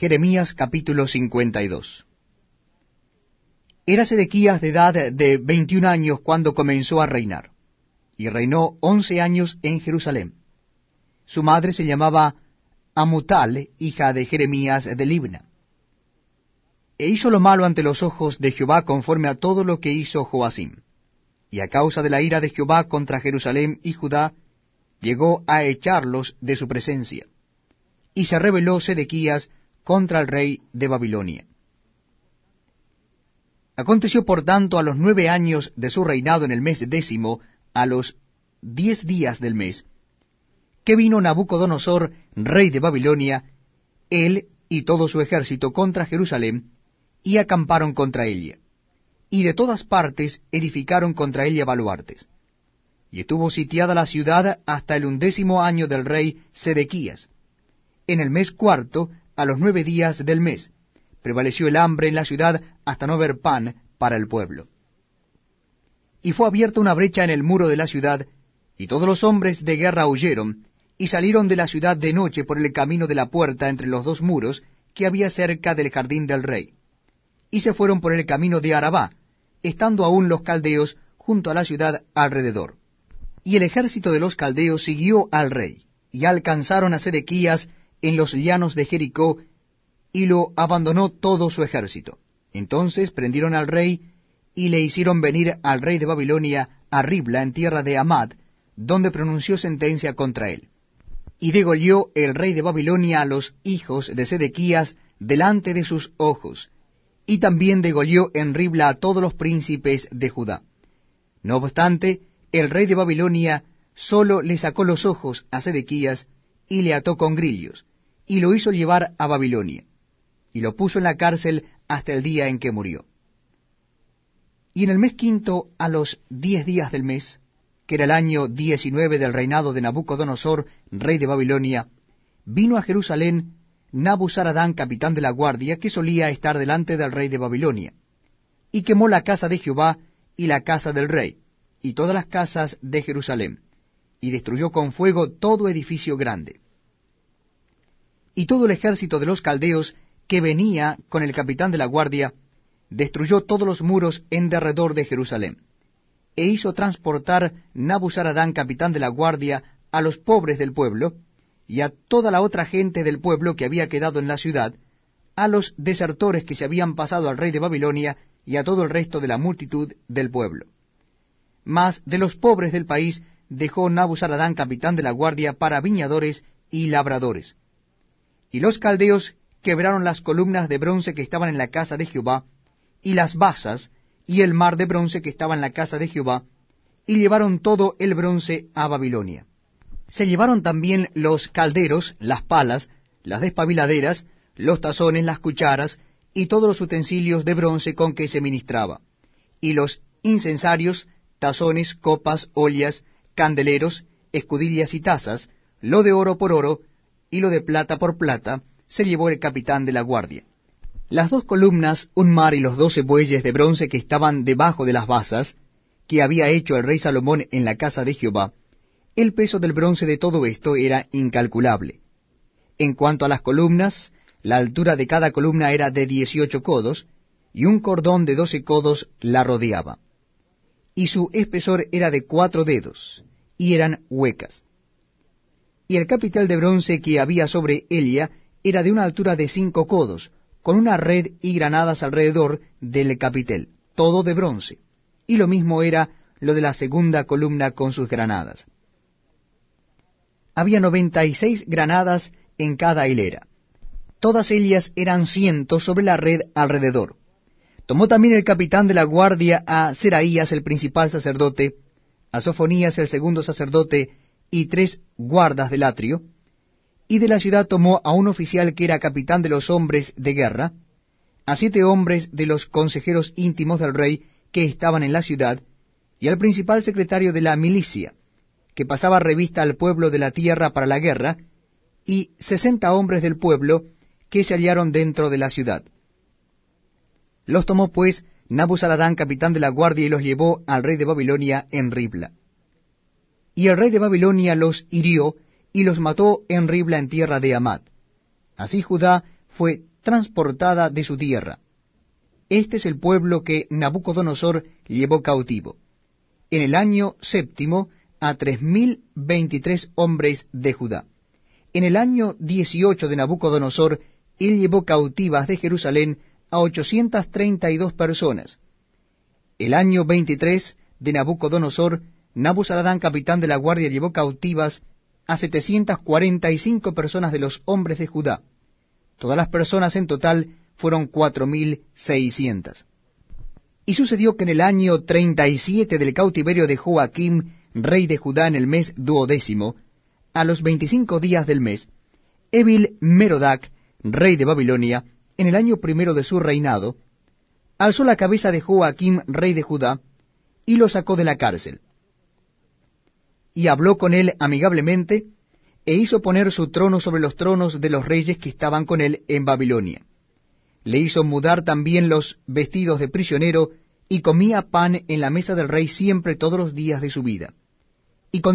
Jeremías capítulo 52 Era Sedequías de edad de veintiún años cuando comenzó a reinar, y reinó once años en Jerusalén. Su madre se llamaba Amutal, hija de Jeremías de Libna. E hizo lo malo ante los ojos de Jehová conforme a todo lo que hizo Joacim. Y a causa de la ira de Jehová contra Jerusalén y Judá, llegó a echarlos de su presencia. Y se rebeló Sedequías contra el rey de Babilonia. Aconteció por tanto a los nueve años de su reinado en el mes décimo, a los diez días del mes, que vino Nabucodonosor, rey de Babilonia, él y todo su ejército contra Jerusalén, y acamparon contra ella. Y de todas partes edificaron contra ella baluartes. Y estuvo sitiada la ciudad hasta el undécimo año del rey Sedequías. En el mes cuarto, a los nueve días del mes, prevaleció el hambre en la ciudad hasta no haber pan para el pueblo. Y fue abierta una brecha en el muro de la ciudad, y todos los hombres de guerra huyeron, y salieron de la ciudad de noche por el camino de la puerta entre los dos muros que había cerca del jardín del rey. Y se fueron por el camino de Arabá, estando aún los caldeos junto a la ciudad alrededor. Y el ejército de los caldeos siguió al rey, y alcanzaron a Sedequías en los llanos de Jericó, y lo abandonó todo su ejército. Entonces prendieron al rey, y le hicieron venir al rey de Babilonia a Ribla en tierra de Amad, donde pronunció sentencia contra él y degolló el rey de Babilonia a los hijos de Sedequías delante de sus ojos, y también degolló en Ribla a todos los príncipes de Judá. No obstante, el rey de Babilonia solo le sacó los ojos a Sedequías y le ató con grillos, y lo hizo llevar a Babilonia, y lo puso en la cárcel hasta el día en que murió. Y en el mes quinto, a los diez días del mes, que era el año diecinueve del reinado de Nabucodonosor, rey de Babilonia, vino a Jerusalén Nabuzaradán, capitán de la guardia, que solía estar delante del rey de Babilonia, y quemó la casa de Jehová y la casa del rey, y todas las casas de Jerusalén, y destruyó con fuego todo edificio grande. Y todo el ejército de los caldeos que venía con el capitán de la guardia, destruyó todos los muros en derredor de Jerusalén e hizo transportar Nabuzaradán, capitán de la guardia, a los pobres del pueblo, y a toda la otra gente del pueblo que había quedado en la ciudad, a los desertores que se habían pasado al rey de Babilonia, y a todo el resto de la multitud del pueblo. Mas de los pobres del país dejó Nabuzaradán, capitán de la guardia, para viñadores y labradores. Y los caldeos quebraron las columnas de bronce que estaban en la casa de Jehová, y las basas, y el mar de bronce que estaba en la casa de Jehová, y llevaron todo el bronce a Babilonia. Se llevaron también los calderos, las palas, las despabiladeras, los tazones, las cucharas, y todos los utensilios de bronce con que se ministraba, y los incensarios, tazones, copas, ollas, candeleros, escudillas y tazas, lo de oro por oro, y lo de plata por plata, se llevó el capitán de la guardia. Las dos columnas, un mar y los doce bueyes de bronce que estaban debajo de las basas, que había hecho el rey Salomón en la casa de Jehová, el peso del bronce de todo esto era incalculable. En cuanto a las columnas, la altura de cada columna era de dieciocho codos, y un cordón de doce codos la rodeaba. Y su espesor era de cuatro dedos, y eran huecas. Y el capital de bronce que había sobre ella era de una altura de cinco codos, con una red y granadas alrededor del capitel, todo de bronce, y lo mismo era lo de la segunda columna con sus granadas. Había noventa y seis granadas en cada hilera. Todas ellas eran cientos sobre la red alrededor. Tomó también el capitán de la guardia a Seraías el principal sacerdote, a Sofonías el segundo sacerdote y tres guardas del atrio, y de la ciudad tomó a un oficial que era capitán de los hombres de guerra, a siete hombres de los consejeros íntimos del rey que estaban en la ciudad, y al principal secretario de la milicia, que pasaba revista al pueblo de la tierra para la guerra, y sesenta hombres del pueblo que se hallaron dentro de la ciudad. Los tomó pues Nabuzaradán, capitán de la guardia, y los llevó al rey de Babilonia en Ribla. Y el rey de Babilonia los hirió y los mató en Ribla en tierra de Amad. Así Judá fue transportada de su tierra. Este es el pueblo que Nabucodonosor llevó cautivo. En el año séptimo a tres mil veintitrés hombres de Judá. En el año dieciocho de Nabucodonosor, él llevó cautivas de Jerusalén a ochocientas treinta y dos personas. El año veintitrés de Nabucodonosor, Nabuzaradán, capitán de la guardia, llevó cautivas a setecientas cuarenta y cinco personas de los hombres de Judá. Todas las personas en total fueron cuatro mil seiscientas. Y sucedió que en el año treinta y siete del cautiverio de Joaquim, rey de Judá, en el mes duodécimo, a los veinticinco días del mes, Evil Merodac, rey de Babilonia, en el año primero de su reinado, alzó la cabeza de Joaquim, rey de Judá, y lo sacó de la cárcel. Y habló con él amigablemente, e hizo poner su trono sobre los tronos de los reyes que estaban con él en Babilonia. Le hizo mudar también los vestidos de prisionero, y comía pan en la mesa del rey siempre todos los días de su vida.